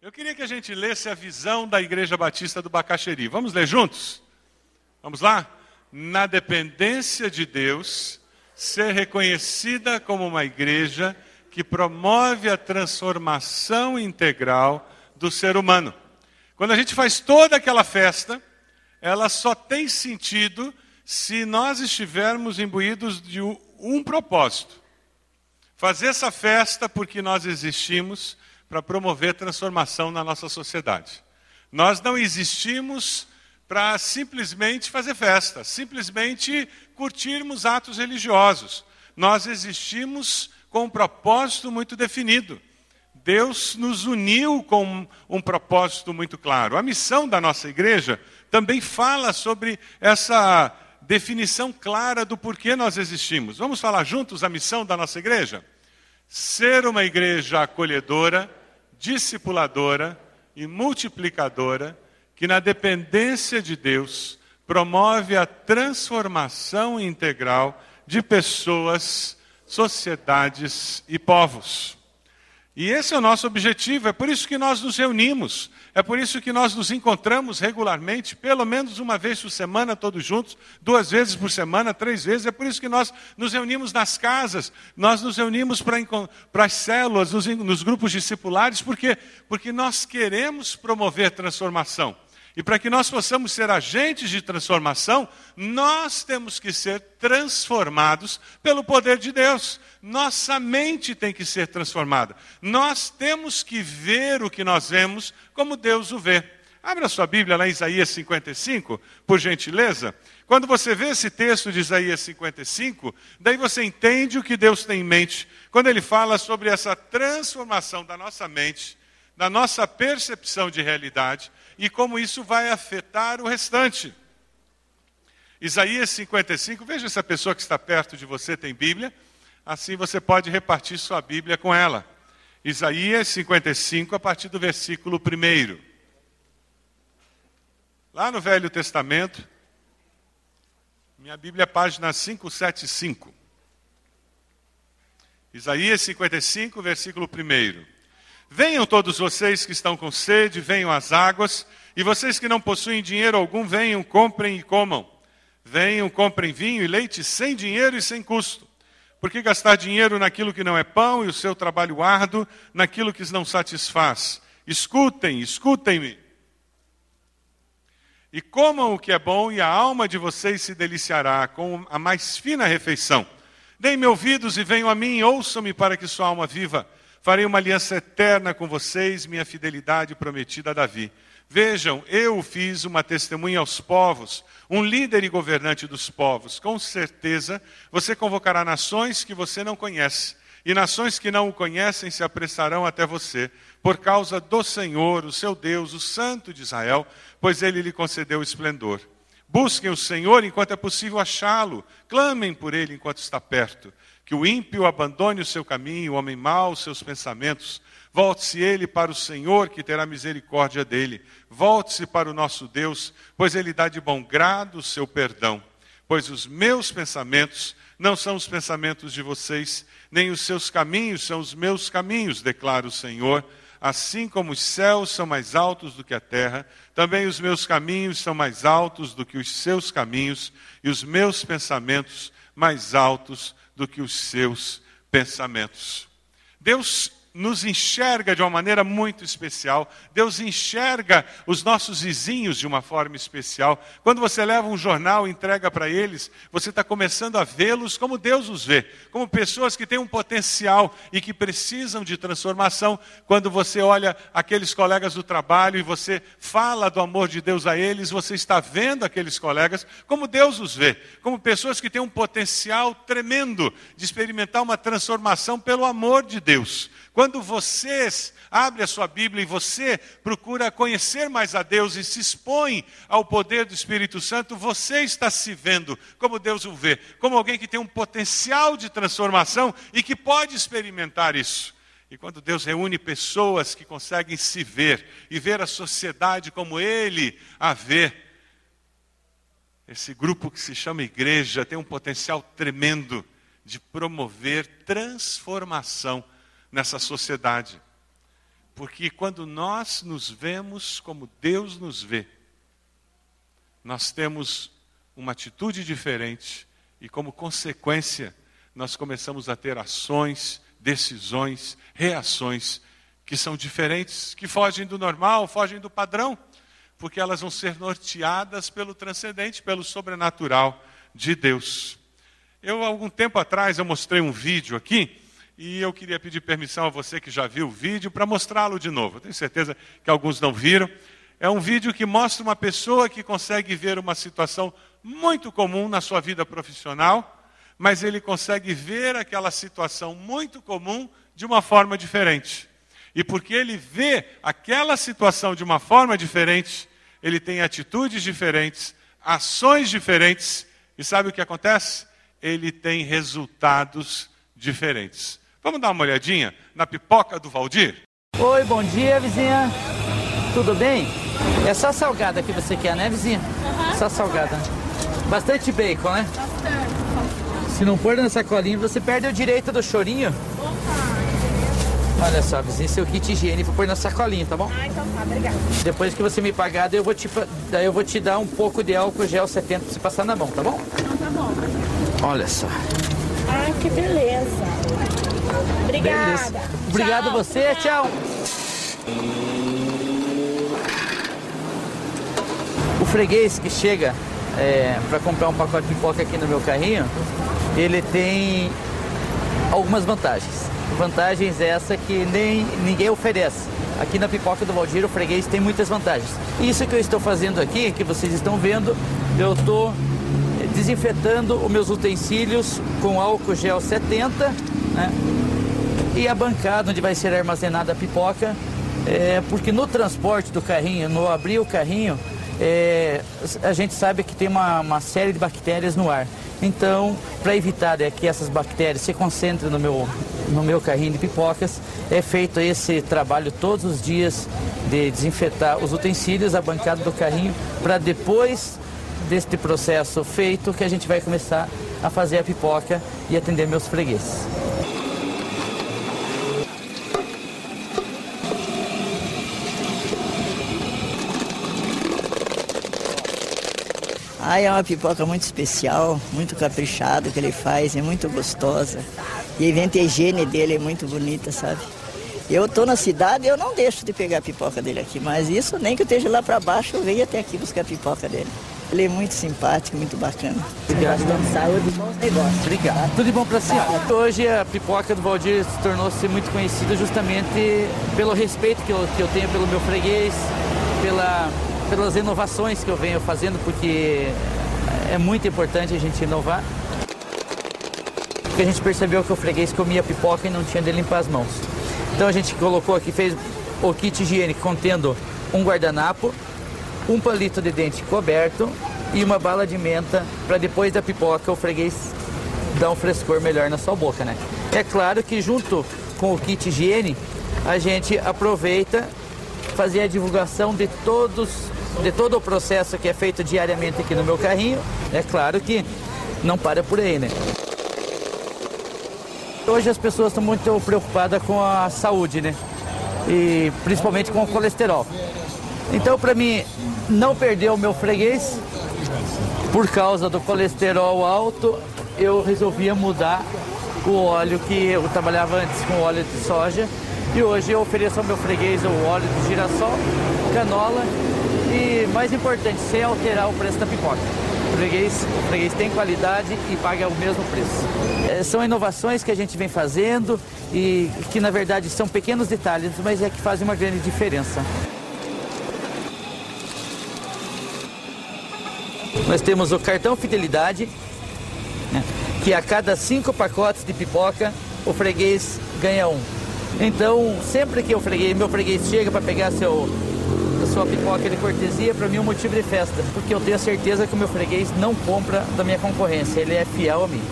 Eu queria que a gente lesse a visão da Igreja Batista do Bacaxeri. Vamos ler juntos? Vamos lá? Na dependência de Deus, ser reconhecida como uma igreja que promove a transformação integral do ser humano. Quando a gente faz toda aquela festa, ela só tem sentido se nós estivermos imbuídos de um propósito. Fazer essa festa porque nós existimos para promover transformação na nossa sociedade. Nós não existimos para simplesmente fazer festa, simplesmente curtirmos atos religiosos. Nós existimos com um propósito muito definido. Deus nos uniu com um propósito muito claro. A missão da nossa igreja também fala sobre essa definição clara do porquê nós existimos. Vamos falar juntos a missão da nossa igreja? Ser uma igreja acolhedora, discipuladora e multiplicadora, que na dependência de Deus promove a transformação integral de pessoas, sociedades e povos. E esse é o nosso objetivo, é por isso que nós nos reunimos, é por isso que nós nos encontramos regularmente, pelo menos uma vez por semana, todos juntos, duas vezes por semana, três vezes, é por isso que nós nos reunimos nas casas, nós nos reunimos para, as células, nos, nos grupos discipulares, por quê? Porque nós queremos promover transformação. E para que nós possamos ser agentes de transformação, nós temos que ser transformados pelo poder de Deus. Nossa mente tem que ser transformada. Nós temos que ver o que nós vemos como Deus o vê. Abra sua Bíblia lá em Isaías 55, por gentileza. Quando você vê esse texto de Isaías 55, daí você entende o que Deus tem em mente quando ele fala sobre essa transformação da nossa mente, da nossa percepção de realidade e como isso vai afetar o restante. Isaías 55, veja se a pessoa que está perto de você tem Bíblia, assim você pode repartir sua Bíblia com ela. Isaías 55, a partir do versículo 1. Lá no Velho Testamento, minha Bíblia, página 575. Isaías 55, versículo 1. Venham todos vocês que estão com sede, venham às águas, e vocês que não possuem dinheiro algum, venham, comprem e comam. Venham, comprem vinho e leite sem dinheiro e sem custo. Por que gastar dinheiro naquilo que não é pão e o seu trabalho árduo naquilo que não satisfaz? Escutem, escutem-me. E comam o que é bom, e a alma de vocês se deliciará com a mais fina refeição. Deem-me ouvidos e venham a mim, ouçam-me para que sua alma viva. Farei uma aliança eterna com vocês, minha fidelidade prometida a Davi. Vejam, eu fiz uma testemunha aos povos, um líder e governante dos povos. Com certeza, você convocará nações que você não conhece, e nações que não o conhecem se apressarão até você, por causa do Senhor, o seu Deus, o Santo de Israel, pois ele lhe concedeu esplendor. Busquem o Senhor enquanto é possível achá-lo, clamem por ele enquanto está perto. Que o ímpio abandone o seu caminho, o homem mau os seus pensamentos. Volte-se ele para o Senhor, que terá misericórdia dele. Volte-se para o nosso Deus, pois ele dá de bom grado o seu perdão. Pois os meus pensamentos não são os pensamentos de vocês, nem os seus caminhos são os meus caminhos, declara o Senhor. Assim como os céus são mais altos do que a terra, também os meus caminhos são mais altos do que os seus caminhos, e os meus pensamentos mais altos do que os seus pensamentos. Deus nos enxerga de uma maneira muito especial. Deus enxerga os nossos vizinhos de uma forma especial. Quando você leva um jornal e entrega para eles, você está começando a vê-los como Deus os vê, como pessoas que têm um potencial e que precisam de transformação. Quando você olha aqueles colegas do trabalho e você fala do amor de Deus a eles, você está vendo aqueles colegas como Deus os vê, como pessoas que têm um potencial tremendo de experimentar uma transformação pelo amor de Deus. Quando você abre a sua Bíblia e você procura conhecer mais a Deus e se expõe ao poder do Espírito Santo, você está se vendo como Deus o vê, como alguém que tem um potencial de transformação e que pode experimentar isso. E quando Deus reúne pessoas que conseguem se ver e ver a sociedade como Ele a vê, esse grupo que se chama igreja tem um potencial tremendo de promover transformação nessa sociedade. Porque quando nós nos vemos como Deus nos vê, nós temos uma atitude diferente e, como consequência, nós começamos a ter ações, decisões, reações que são diferentes, que fogem do normal, fogem do padrão, porque elas vão ser norteadas pelo transcendente, pelo sobrenatural de Deus. Eu, algum tempo atrás, eu mostrei um vídeo aqui e eu queria pedir permissão a você que já viu o vídeo para mostrá-lo de novo. Eu tenho certeza que alguns não viram. É um vídeo que mostra uma pessoa que consegue ver uma situação muito comum na sua vida profissional, mas ele consegue ver aquela situação muito comum de uma forma diferente. E porque ele vê aquela situação de uma forma diferente, ele tem atitudes diferentes, ações diferentes, e sabe o que acontece? Ele tem resultados diferentes. Vamos dar uma olhadinha na pipoca do Valdir? Oi, bom dia, vizinha. Tudo bem? É só salgada que você quer, né, vizinha? Uhum. Só salgada. Bastante bacon, né? Bastante. Se não pôr na sacolinha, você perde o direito do chorinho. Opa. Olha só, vizinha, seu kit higiene vou pôr na sacolinha, tá bom? Ah, então tá, obrigada. Depois que você me pagar, eu vou te, daí eu vou te dar um pouco de álcool gel 70 pra você passar na mão, tá bom? Então tá bom. Olha só. Ah, que beleza. Obrigada. Beleza. Obrigado tchau. você, tchau. O freguês que chega é, para comprar um pacote de pipoca aqui no meu carrinho, ele tem algumas vantagens. Vantagens essa que nem ninguém oferece. Aqui na pipoca do Valdir, o freguês tem muitas vantagens. Isso que eu estou fazendo aqui, que vocês estão vendo, eu estou desinfetando os meus utensílios com álcool gel 70, né? E a bancada onde vai ser armazenada a pipoca, é, porque no transporte do carrinho, no abrir o carrinho, é, a gente sabe que tem uma, uma, série de bactérias no ar. Então, para evitar é, que essas bactérias se concentrem no meu, no meu carrinho de pipocas, é feito esse trabalho todos os dias de desinfetar os utensílios, a bancada do carrinho, para depois deste processo feito que a gente vai começar a fazer a pipoca e atender meus fregueses. Ah, é uma pipoca muito especial, muito caprichada que ele faz, é muito gostosa. E a higiene dele é muito bonita, sabe? Eu tô na cidade e eu não deixo de pegar a pipoca dele aqui, mas isso nem que eu esteja lá para baixo, eu venho até aqui buscar a pipoca dele. Ele é muito simpático, muito bacana. Obrigado. Saúde bons negócios. Obrigado. Tudo de bom para a senhora. Hoje a pipoca do Valdir se tornou-se muito conhecida justamente pelo respeito que eu, que eu tenho pelo meu freguês, pela pelas inovações que eu venho fazendo, porque é muito importante a gente inovar. Porque a gente percebeu que o freguês comia pipoca e não tinha de limpar as mãos. Então a gente colocou aqui, fez o kit higiênico contendo um guardanapo, um palito de dente coberto e uma bala de menta para depois da pipoca o freguês dar um frescor melhor na sua boca, né? É claro que junto com o kit higiene a gente aproveita fazer a divulgação de todos de todo o processo que é feito diariamente aqui no meu carrinho, é claro que não para por aí, né? Hoje as pessoas estão muito preocupadas com a saúde, né? E principalmente com o colesterol. Então, para mim não perder o meu freguês, por causa do colesterol alto, eu resolvia mudar o óleo que eu trabalhava antes com óleo de soja e hoje eu ofereço ao meu freguês o óleo de girassol, canola e, mais importante, sem alterar o preço da pipoca. O freguês, o freguês tem qualidade e paga o mesmo preço. É, são inovações que a gente vem fazendo e que, na verdade, são pequenos detalhes, mas é que fazem uma grande diferença. Nós temos o cartão Fidelidade, né, que a cada cinco pacotes de pipoca, o freguês ganha um. Então, sempre que o freguês, meu freguês chega para pegar seu, sua pipoca de cortesia, para mim é um motivo de festa, porque eu tenho certeza que o meu freguês não compra da minha concorrência, ele é fiel a mim.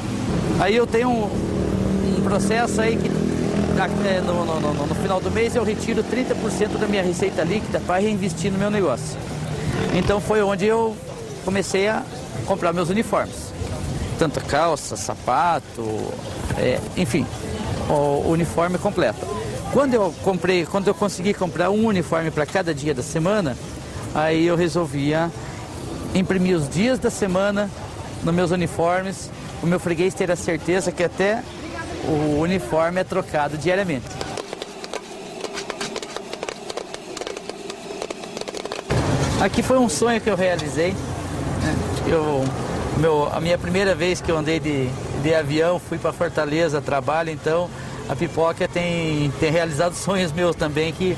Aí eu tenho um, um processo aí que é, no, no, no, no, final do mês eu retiro 30% da minha receita líquida para reinvestir no meu negócio. Então foi onde eu comecei a comprar meus uniformes. Tanto calça, sapato, é, enfim, o uniforme completo. Quando eu comprei, quando eu consegui comprar um uniforme para cada dia da semana, aí eu resolvia imprimir os dias da semana nos meus uniformes, o meu freguês ter a certeza que até o uniforme é trocado diariamente. Aqui foi um sonho que eu realizei. Né? Eu, meu, a minha primeira vez que eu andei de, de avião, fui para Fortaleza, trabalho, então a pipoca tem, tem realizado sonhos meus também que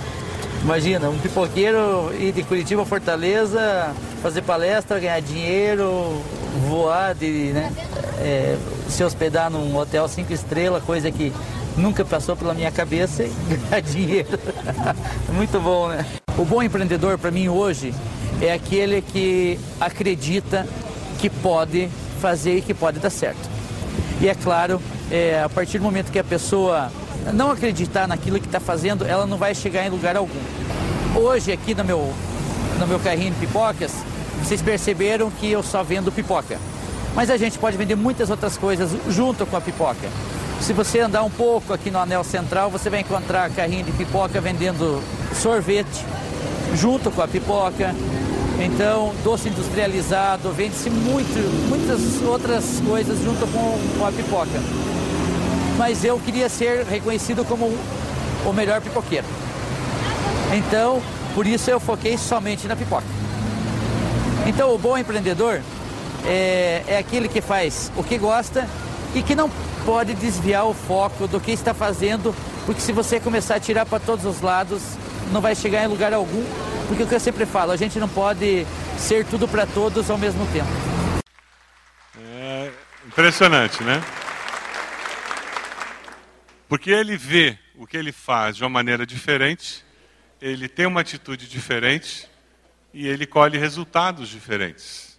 Imagina, um pipoqueiro ir de Curitiba a Fortaleza, fazer palestra, ganhar dinheiro, voar, de, né, é, se hospedar num hotel cinco estrelas, coisa que nunca passou pela minha cabeça e ganhar dinheiro. Muito bom, né? O bom empreendedor para mim hoje é aquele que acredita que pode fazer e que pode dar certo. E é claro, é, a partir do momento que a pessoa não acreditar naquilo que está fazendo, ela não vai chegar em lugar algum. Hoje aqui no meu, no meu carrinho de pipocas, vocês perceberam que eu só vendo pipoca. Mas a gente pode vender muitas outras coisas junto com a pipoca. Se você andar um pouco aqui no anel central, você vai encontrar carrinho de pipoca vendendo sorvete junto com a pipoca. Então, doce industrializado, vende-se muitas outras coisas junto com, com a pipoca mas eu queria ser reconhecido como o melhor pipoqueiro. Então, por isso eu foquei somente na pipoca. Então, o bom empreendedor é, é aquele que faz o que gosta e que não pode desviar o foco do que está fazendo, porque se você começar a tirar para todos os lados, não vai chegar em lugar algum, porque o que eu sempre falo, a gente não pode ser tudo para todos ao mesmo tempo. É impressionante, né? Porque ele vê o que ele faz de uma maneira diferente, ele tem uma atitude diferente e ele colhe resultados diferentes.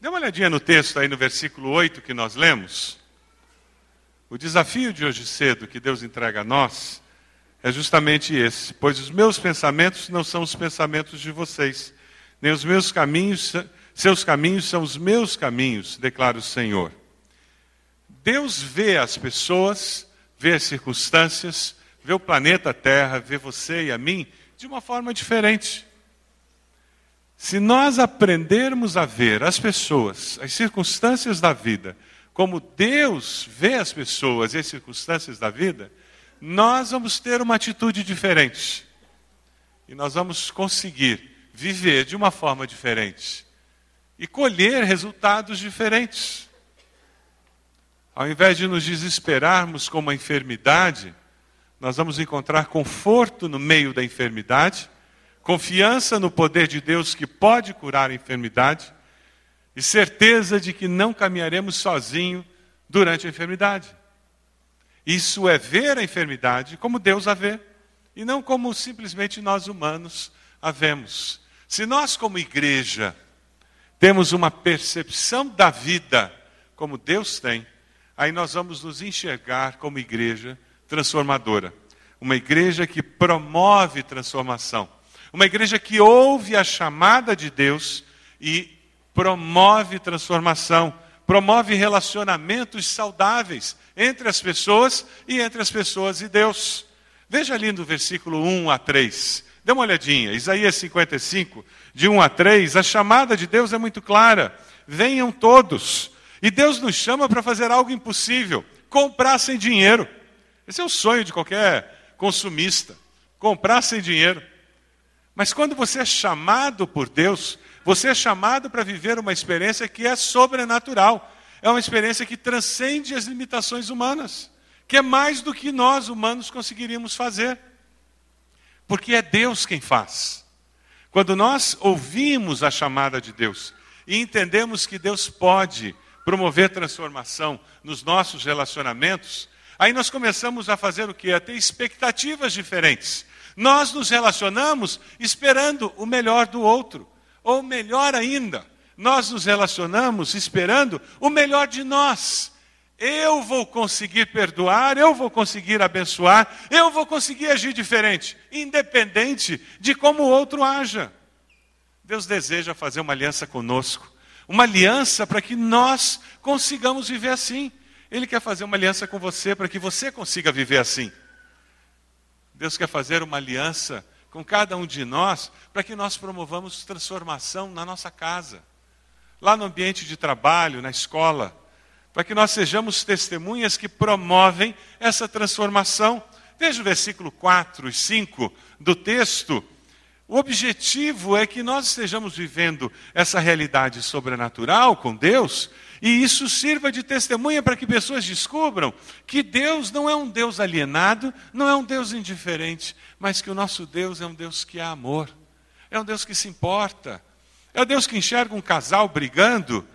Dê uma olhadinha no texto aí no versículo 8 que nós lemos. O desafio de hoje cedo que Deus entrega a nós é justamente esse: pois os meus pensamentos não são os pensamentos de vocês, nem os meus caminhos, seus caminhos são os meus caminhos, declara o Senhor. Deus vê as pessoas vê as circunstâncias, vê o planeta Terra, vê você e a mim de uma forma diferente. Se nós aprendermos a ver as pessoas, as circunstâncias da vida, como Deus vê as pessoas e as circunstâncias da vida, nós vamos ter uma atitude diferente. E nós vamos conseguir viver de uma forma diferente e colher resultados diferentes. Ao invés de nos desesperarmos com uma enfermidade, nós vamos encontrar conforto no meio da enfermidade, confiança no poder de Deus que pode curar a enfermidade e certeza de que não caminharemos sozinho durante a enfermidade. Isso é ver a enfermidade como Deus a vê e não como simplesmente nós humanos a vemos. Se nós, como igreja, temos uma percepção da vida como Deus tem, aí nós vamos nos enxergar como igreja transformadora. Uma igreja que promove transformação. Uma igreja que ouve a chamada de Deus e promove transformação. Promove relacionamentos saudáveis entre as pessoas e entre as pessoas e Deus. Veja ali no versículo 1 a 3. Dê uma olhadinha. Isaías 55, de 1 a 3. A chamada de Deus é muito clara. Venham todos e Deus nos chama para fazer algo impossível: comprar sem dinheiro. Esse é o sonho de qualquer consumista: comprar sem dinheiro. Mas quando você é chamado por Deus, você é chamado para viver uma experiência que é sobrenatural. É uma experiência que transcende as limitações humanas, que é mais do que nós humanos conseguiríamos fazer. Porque é Deus quem faz. Quando nós ouvimos a chamada de Deus e entendemos que Deus pode promover transformação nos nossos relacionamentos, aí nós começamos a fazer o que? A ter expectativas diferentes. Nós nos relacionamos esperando o melhor do outro, ou melhor ainda, nós nos relacionamos esperando o melhor de nós. Eu vou conseguir perdoar, eu vou conseguir abençoar, eu vou conseguir agir diferente, independente de como o outro haja. Deus deseja fazer uma aliança conosco uma aliança para que nós consigamos viver assim. Ele quer fazer uma aliança com você para que você consiga viver assim. Deus quer fazer uma aliança com cada um de nós para que nós promovamos transformação na nossa casa, lá no ambiente de trabalho, na escola, para que nós sejamos testemunhas que promovem essa transformação. Veja o versículo 4 e 5 do texto. O objetivo é que nós estejamos vivendo essa realidade sobrenatural com Deus e isso sirva de testemunha para que pessoas descubram que Deus não é um Deus alienado, não é um Deus indiferente, mas que o nosso Deus é um Deus que é amor, é um Deus que se importa, é um Deus que enxerga um casal brigando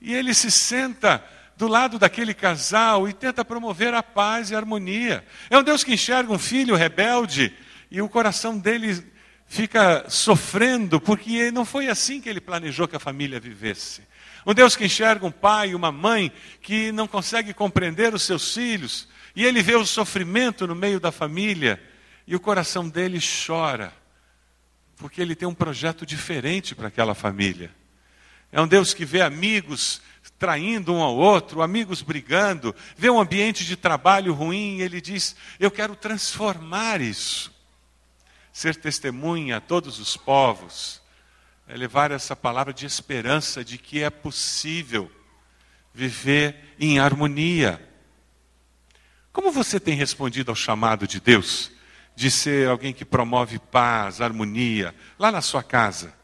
e ele se senta do lado daquele casal e tenta promover a paz e a harmonia. É um Deus que enxerga um filho rebelde e o coração dele fica sofrendo, porque não foi assim que ele planejou que a família vivesse. Um Deus que enxerga um pai e uma mãe que não consegue compreender os seus filhos, e ele vê o sofrimento no meio da família, e o coração dele chora, porque ele tem um projeto diferente para aquela família. É um Deus que vê amigos traindo um ao outro, amigos brigando, vê um ambiente de trabalho ruim e ele diz: Eu quero transformar isso ser testemunha a todos os povos, é levar essa palavra de esperança de que é possível viver em harmonia. Como você tem respondido ao chamado de Deus de ser alguém que promove paz, harmonia, lá na sua casa,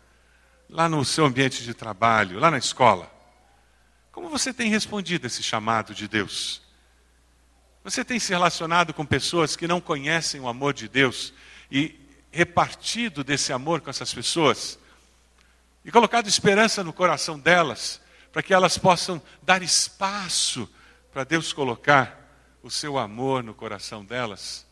lá no seu ambiente de trabalho, lá na escola? Como você tem respondido esse chamado de Deus? Você tem se relacionado com pessoas que não conhecem o amor de Deus e repartido desse amor com essas pessoas e colocado esperança no coração delas, para que elas possam dar espaço para Deus colocar o seu amor no coração delas.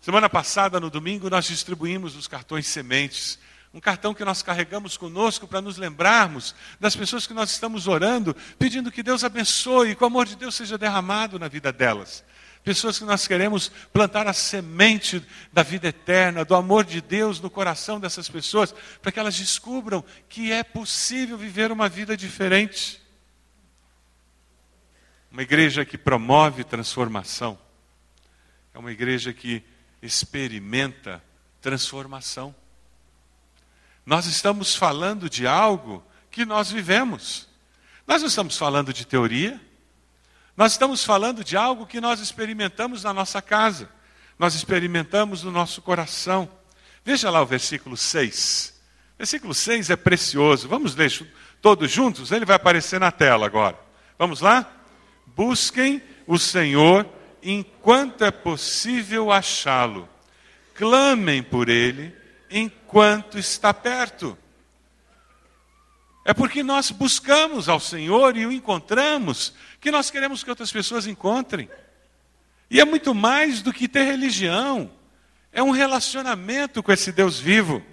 Semana passada, no domingo, nós distribuímos os cartões sementes. Um cartão que nós carregamos conosco para nos lembrarmos das pessoas que nós estamos orando, pedindo que Deus abençoe e que o amor de Deus seja derramado na vida delas. Pessoas que nós queremos plantar a semente da vida eterna, do amor de Deus no coração dessas pessoas, para que elas descubram que é possível viver uma vida diferente. Uma igreja que promove transformação. É uma igreja que experimenta transformação. Nós estamos falando de algo que nós vivemos. Nós não estamos falando de teoria, nós estamos falando de algo que nós experimentamos na nossa casa, nós experimentamos no nosso coração. Veja lá o versículo 6. Versículo 6 é precioso. Vamos ler todos juntos? Ele vai aparecer na tela agora. Vamos lá? Busquem o Senhor enquanto é possível achá-lo. Clamem por ele enquanto está perto. É porque nós buscamos ao Senhor e o encontramos que nós queremos que outras pessoas encontrem. E é muito mais do que ter religião. É um relacionamento com esse Deus vivo.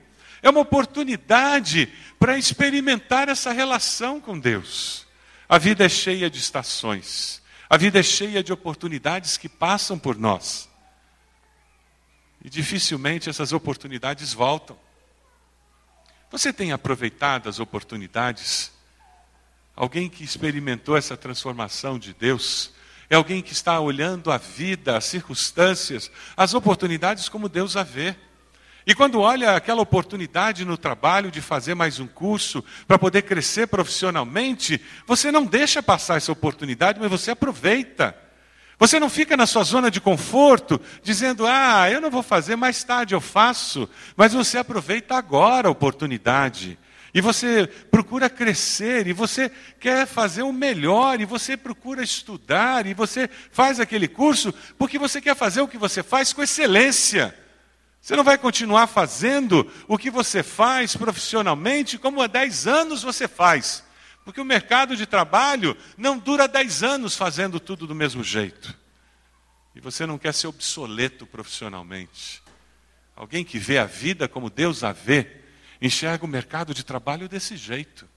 É uma oportunidade para experimentar essa relação com Deus. A vida é cheia de estações. A vida é cheia de oportunidades que passam por nós. E dificilmente essas oportunidades voltam. Você tem aproveitado as oportunidades? Alguém que experimentou essa transformação de Deus? É alguém que está olhando a vida, as circunstâncias, as oportunidades como Deus a vê. E quando olha aquela oportunidade no trabalho de fazer mais um curso para poder crescer profissionalmente, você não deixa passar essa oportunidade, mas você aproveita. Você não fica na sua zona de conforto, dizendo, ah, eu não vou fazer, mais tarde eu faço. Mas você aproveita agora a oportunidade. E você procura crescer, e você quer fazer o melhor, e você procura estudar, e você faz aquele curso porque você quer fazer o que você faz com excelência. Você não vai continuar fazendo o que você faz profissionalmente como há 10 anos você faz. Porque o mercado de trabalho não dura 10 anos fazendo tudo do mesmo jeito. E você não quer ser obsoleto profissionalmente. Alguém que vê a vida como Deus a vê, enxerga o mercado de trabalho desse jeito.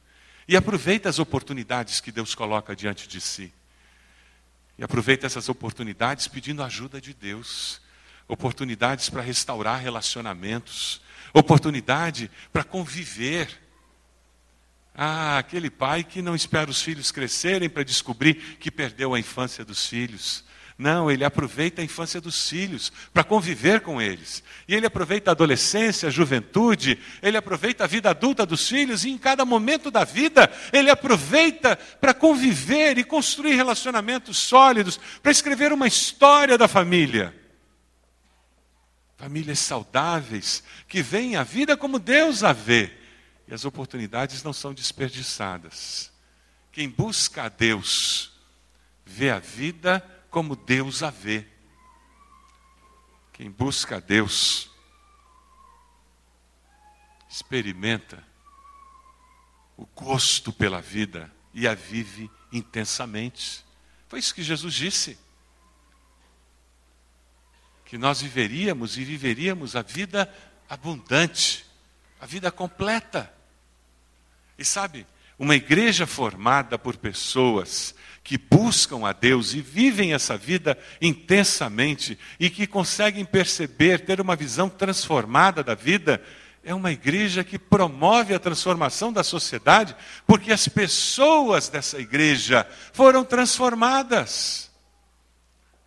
E aproveita as oportunidades que Deus coloca diante de si. E aproveita essas oportunidades pedindo ajuda de Deus. Oportunidades para restaurar relacionamentos. Oportunidade para conviver ah, aquele pai que não espera os filhos crescerem para descobrir que perdeu a infância dos filhos. Não, ele aproveita a infância dos filhos para conviver com eles. E ele aproveita a adolescência, a juventude, ele aproveita a vida adulta dos filhos e em cada momento da vida ele aproveita para conviver e construir relacionamentos sólidos, para escrever uma história da família. Famílias saudáveis que veem a vida como Deus a vê. E as oportunidades não são desperdiçadas. Quem busca a Deus vê a vida como Deus a vê. Quem busca a Deus experimenta o gosto pela vida e a vive intensamente. Foi isso que Jesus disse. Que nós viveríamos e viveríamos a vida abundante, a vida completa. E sabe, uma igreja formada por pessoas que buscam a Deus e vivem essa vida intensamente e que conseguem perceber, ter uma visão transformada da vida, é uma igreja que promove a transformação da sociedade, porque as pessoas dessa igreja foram transformadas.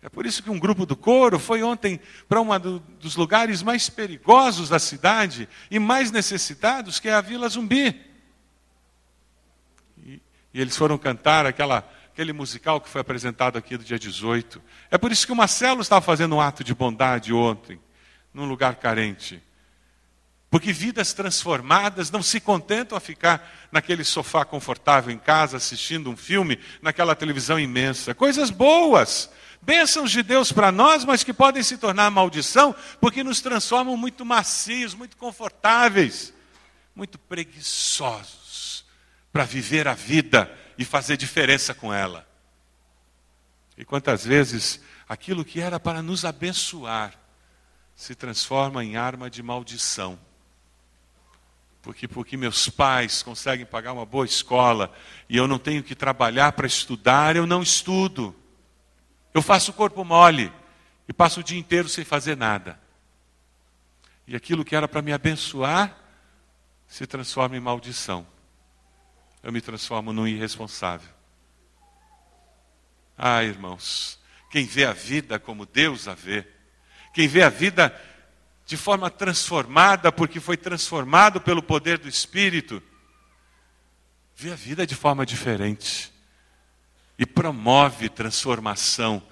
É por isso que um grupo do coro foi ontem para um dos lugares mais perigosos da cidade e mais necessitados, que é a Vila Zumbi. E, e eles foram cantar aquela aquele musical que foi apresentado aqui do dia 18. É por isso que o Marcelo estava fazendo um ato de bondade ontem, num lugar carente. Porque vidas transformadas não se contentam a ficar naquele sofá confortável em casa, assistindo um filme, naquela televisão imensa. Coisas boas, bênçãos de Deus para nós, mas que podem se tornar maldição, porque nos transformam muito macios, muito confortáveis, muito preguiçosos para viver a vida e fazer diferença com ela. E quantas vezes aquilo que era para nos abençoar se transforma em arma de maldição. Porque porque meus pais conseguem pagar uma boa escola e eu não tenho que trabalhar para estudar, eu não estudo. Eu faço o corpo mole e passo o dia inteiro sem fazer nada. E aquilo que era para me abençoar se transforma em maldição eu me transformo num irresponsável. Ah, irmãos, quem vê a vida como Deus a vê, quem vê a vida de forma transformada, porque foi transformado pelo poder do Espírito, vê a vida de forma diferente e promove transformação,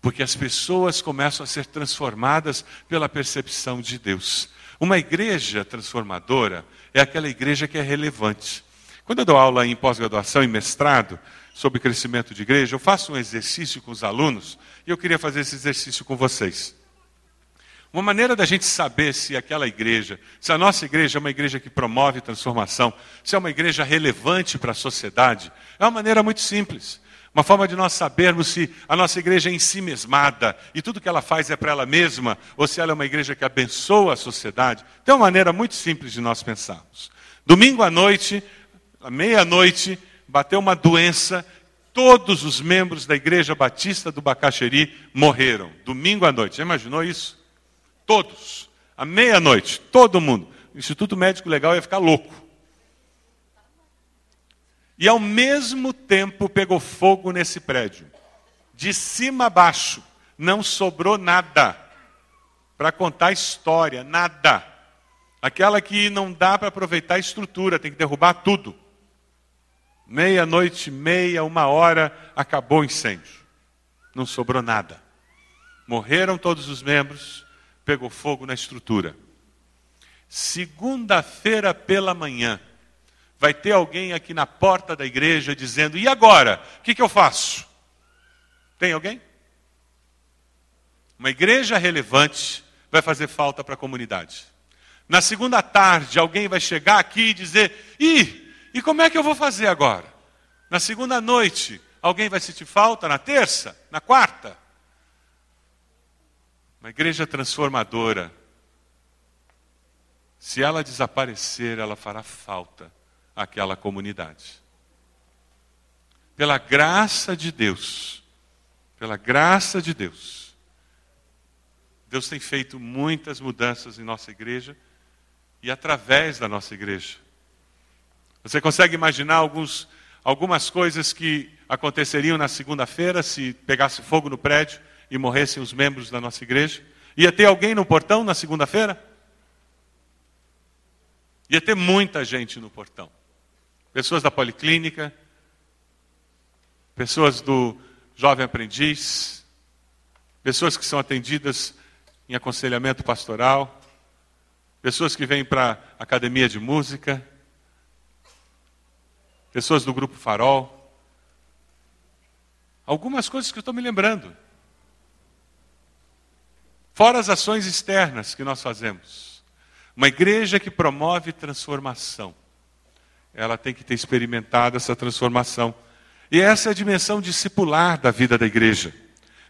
porque as pessoas começam a ser transformadas pela percepção de Deus. Uma igreja transformadora é aquela igreja que é relevante. Quando eu dou aula em pós-graduação e mestrado sobre crescimento de igreja, eu faço um exercício com os alunos e eu queria fazer esse exercício com vocês. Uma maneira da gente saber se aquela igreja, se a nossa igreja é uma igreja que promove transformação, se é uma igreja relevante para a sociedade, é uma maneira muito simples. Uma forma de nós sabermos se a nossa igreja é em si mesmada e tudo que ela faz é para ela mesma, ou se ela é uma igreja que abençoa a sociedade. Tem uma maneira muito simples de nós pensarmos. Domingo à noite, à meia-noite, bateu uma doença, todos os membros da Igreja Batista do Bacaxeri morreram, domingo à noite. Já imaginou isso? Todos. À meia-noite, todo mundo. O Instituto Médico Legal ia ficar louco. E ao mesmo tempo pegou fogo nesse prédio. De cima a baixo, não sobrou nada para contar história, nada. Aquela que não dá para aproveitar a estrutura, tem que derrubar tudo. Meia-noite, meia, uma hora, acabou o incêndio. Não sobrou nada. Morreram todos os membros, pegou fogo na estrutura. Segunda-feira pela manhã, vai ter alguém aqui na porta da igreja dizendo: e agora? O que, que eu faço? Tem alguém? Uma igreja relevante vai fazer falta para a comunidade. Na segunda tarde, alguém vai chegar aqui e dizer: ih, e como é que eu vou fazer agora? Na segunda noite, alguém vai sentir falta? Na terça? Na quarta? Uma igreja transformadora, se ela desaparecer, ela fará falta àquela comunidade. Pela graça de Deus, pela graça de Deus, Deus tem feito muitas mudanças em nossa igreja e através da nossa igreja. Você consegue imaginar alguns, algumas coisas que aconteceriam na segunda-feira se pegasse fogo no prédio e morressem os membros da nossa igreja? Ia ter alguém no portão na segunda-feira? Ia ter muita gente no portão. Pessoas da policlínica, pessoas do jovem aprendiz, pessoas que são atendidas em aconselhamento pastoral, pessoas que vêm para a academia de música, pessoas do grupo Farol. Algumas coisas que eu estou me lembrando. Fora as ações externas que nós fazemos. Uma igreja que promove transformação. Ela tem que ter experimentado essa transformação. E essa é a dimensão discipular da vida da igreja.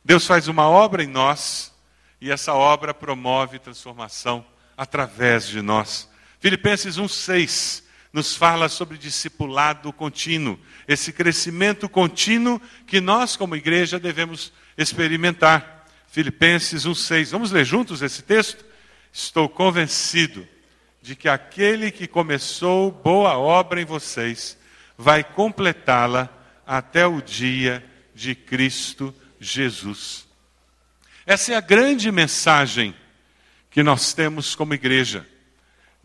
Deus faz uma obra em nós e essa obra promove transformação através de nós. Filipenses 1,6 nos fala sobre discipulado contínuo, esse crescimento contínuo que nós, como igreja, devemos experimentar. Filipenses 1,6. Vamos ler juntos esse texto? Estou convencido de que aquele que começou boa obra em vocês vai completá-la até o dia de Cristo Jesus. Essa é a grande mensagem que nós temos como igreja.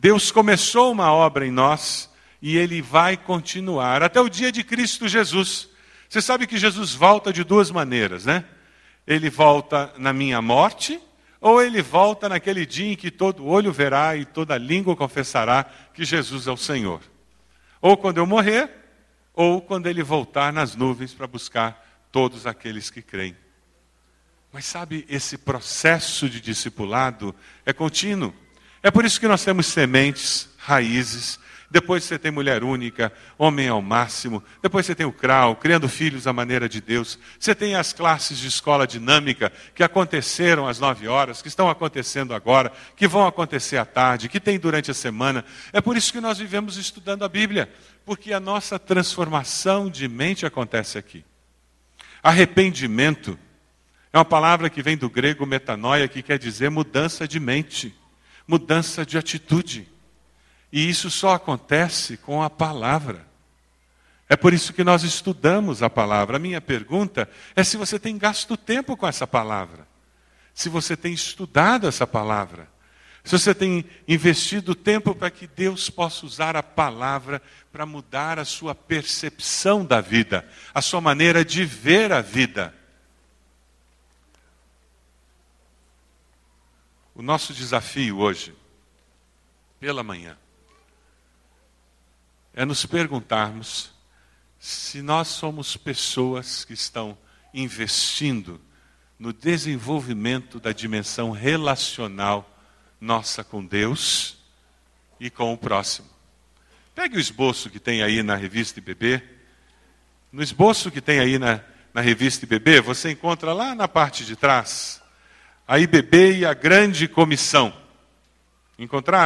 Deus começou uma obra em nós e ele vai continuar até o dia de Cristo Jesus. Você sabe que Jesus volta de duas maneiras, né? Ele volta na minha morte, ou ele volta naquele dia em que todo olho verá e toda língua confessará que Jesus é o Senhor. Ou quando eu morrer, ou quando ele voltar nas nuvens para buscar todos aqueles que creem. Mas sabe, esse processo de discipulado é contínuo. É por isso que nós temos sementes, raízes. Depois você tem mulher única, homem ao máximo. Depois você tem o CRAU, criando filhos à maneira de Deus. Você tem as classes de escola dinâmica que aconteceram às nove horas, que estão acontecendo agora, que vão acontecer à tarde, que tem durante a semana. É por isso que nós vivemos estudando a Bíblia, porque a nossa transformação de mente acontece aqui. Arrependimento é uma palavra que vem do grego metanoia, que quer dizer mudança de mente, mudança de atitude. E isso só acontece com a palavra. É por isso que nós estudamos a palavra. A minha pergunta é se você tem gasto tempo com essa palavra, se você tem estudado essa palavra, se você tem investido tempo para que Deus possa usar a palavra para mudar a sua percepção da vida, a sua maneira de ver a vida. O nosso desafio hoje, pela manhã, é nos perguntarmos se nós somos pessoas que estão investindo no desenvolvimento da dimensão relacional nossa com Deus e com o próximo. Pegue o esboço que tem aí na revista IBB. No esboço que tem aí na, na revista IBB, você encontra lá na parte de trás a IBB e a grande comissão. Encontrar?